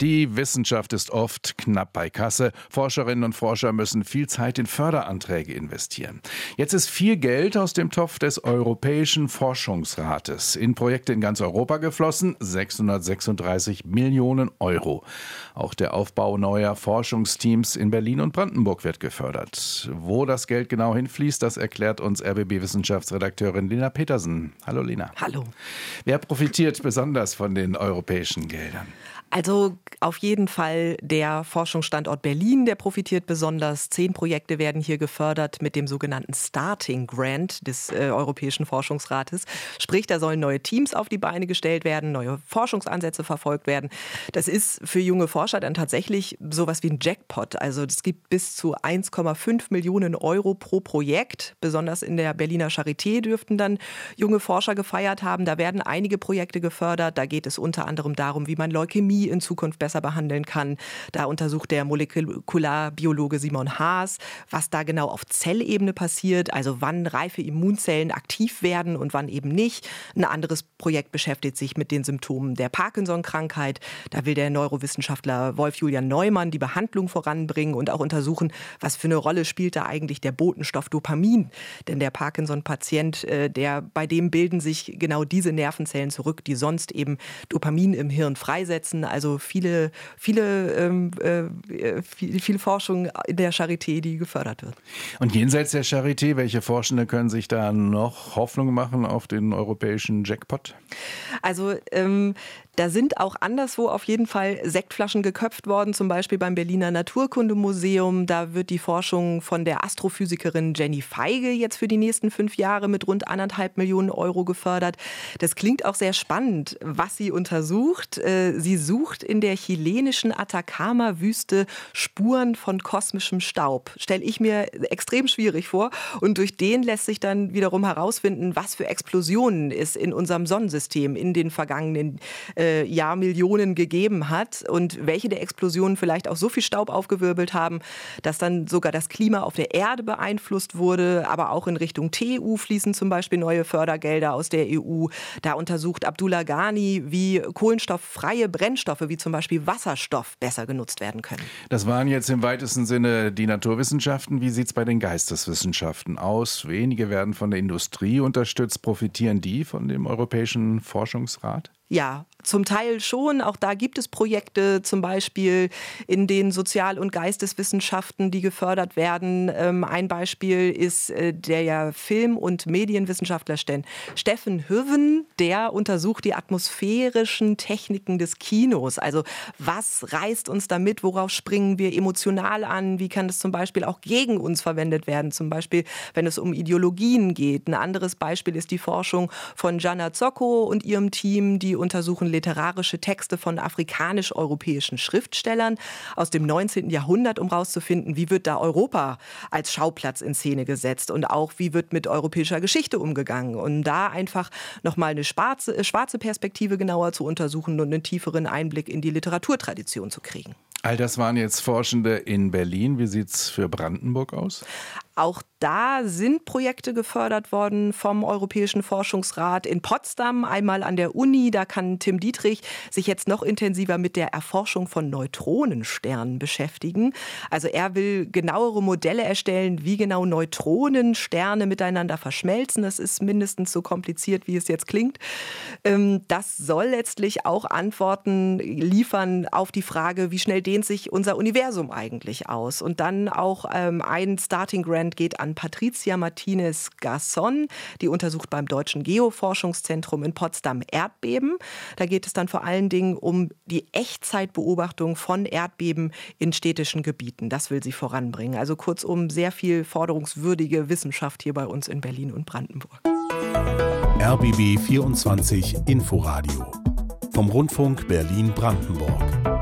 Die Wissenschaft ist oft knapp bei Kasse. Forscherinnen und Forscher müssen viel Zeit in Förderanträge investieren. Jetzt ist viel Geld aus dem Topf des Europäischen Forschungsrates in Projekte in ganz Europa geflossen, 636 Millionen Euro. Auch der Aufbau neuer Forschungsteams in Berlin und Brandenburg wird gefördert. Wo das Geld genau hinfließt, das erklärt uns RBB-Wissenschaftsredakteurin Lena Petersen. Hallo Lena. Hallo. Wer profitiert besonders von den europäischen Geldern? Also auf jeden Fall der Forschungsstandort Berlin, der profitiert besonders. Zehn Projekte werden hier gefördert mit dem sogenannten Starting Grant des äh, Europäischen Forschungsrates. Sprich, da sollen neue Teams auf die Beine gestellt werden, neue Forschungsansätze verfolgt werden. Das ist für junge Forscher dann tatsächlich sowas wie ein Jackpot. Also es gibt bis zu 1,5 Millionen Euro pro Projekt. Besonders in der Berliner Charité dürften dann junge Forscher gefeiert haben. Da werden einige Projekte gefördert. Da geht es unter anderem darum, wie man Leukämie in Zukunft besser behandeln kann. Da untersucht der Molekularbiologe Simon Haas, was da genau auf Zellebene passiert, also wann reife Immunzellen aktiv werden und wann eben nicht. Ein anderes Projekt beschäftigt sich mit den Symptomen der Parkinson-Krankheit. Da will der Neurowissenschaftler Wolf-Julian Neumann die Behandlung voranbringen und auch untersuchen, was für eine Rolle spielt da eigentlich der Botenstoff Dopamin. Denn der Parkinson-Patient, äh, der, bei dem bilden sich genau diese Nervenzellen zurück, die sonst eben Dopamin im Hirn freisetzen. Also viele, viele, ähm, äh, viel, viel Forschung in der Charité, die gefördert wird. Und jenseits der Charité, welche Forschende können sich da noch Hoffnung machen auf den europäischen Jackpot? Also ähm, da sind auch anderswo auf jeden Fall Sektflaschen geköpft worden, zum Beispiel beim Berliner Naturkundemuseum. Da wird die Forschung von der Astrophysikerin Jenny Feige jetzt für die nächsten fünf Jahre mit rund anderthalb Millionen Euro gefördert. Das klingt auch sehr spannend, was sie untersucht. Äh, sie sucht in der chilenischen Atacama-Wüste Spuren von kosmischem Staub. Stelle ich mir extrem schwierig vor. Und durch den lässt sich dann wiederum herausfinden, was für Explosionen es in unserem Sonnensystem in den vergangenen äh, Jahrmillionen gegeben hat und welche der Explosionen vielleicht auch so viel Staub aufgewirbelt haben, dass dann sogar das Klima auf der Erde beeinflusst wurde, aber auch in Richtung TU fließen zum Beispiel neue Fördergelder aus der EU. Da untersucht Abdullah Ghani, wie kohlenstofffreie Brennstoffe wie zum Beispiel Wasserstoff besser genutzt werden können. Das waren jetzt im weitesten Sinne die Naturwissenschaften. Wie sieht es bei den Geisteswissenschaften aus? Wenige werden von der Industrie unterstützt. Profitieren die von dem Europäischen Forschungsrat? Ja, zum Teil schon. Auch da gibt es Projekte, zum Beispiel in den Sozial- und Geisteswissenschaften, die gefördert werden. Ähm, ein Beispiel ist äh, der Film- und Medienwissenschaftler Steffen Hüven. Der untersucht die atmosphärischen Techniken des Kinos. Also was reißt uns damit? Worauf springen wir emotional an? Wie kann das zum Beispiel auch gegen uns verwendet werden? Zum Beispiel, wenn es um Ideologien geht. Ein anderes Beispiel ist die Forschung von Jana Zocco und ihrem Team, die untersuchen literarische Texte von afrikanisch-europäischen Schriftstellern aus dem 19. Jahrhundert, um herauszufinden, wie wird da Europa als Schauplatz in Szene gesetzt und auch wie wird mit europäischer Geschichte umgegangen. Und da einfach nochmal eine schwarze, schwarze Perspektive genauer zu untersuchen und einen tieferen Einblick in die Literaturtradition zu kriegen. All das waren jetzt Forschende in Berlin. Wie sieht es für Brandenburg aus? Auch da sind Projekte gefördert worden vom Europäischen Forschungsrat in Potsdam, einmal an der Uni. Da kann Tim Dietrich sich jetzt noch intensiver mit der Erforschung von Neutronensternen beschäftigen. Also er will genauere Modelle erstellen, wie genau Neutronensterne miteinander verschmelzen. Das ist mindestens so kompliziert, wie es jetzt klingt. Ähm, das soll letztlich auch Antworten liefern auf die Frage, wie schnell dehnt sich unser Universum eigentlich aus. Und dann auch ähm, ein Starting Grant Grant geht an Patricia Martinez Garçon. Die untersucht beim Deutschen Geoforschungszentrum in Potsdam Erdbeben. Da geht es dann vor allen Dingen um die Echtzeitbeobachtung von Erdbeben in städtischen Gebieten. Das will sie voranbringen. Also kurzum sehr viel forderungswürdige Wissenschaft hier bei uns in Berlin und Brandenburg. RBB 24 Inforadio vom Rundfunk Berlin-Brandenburg.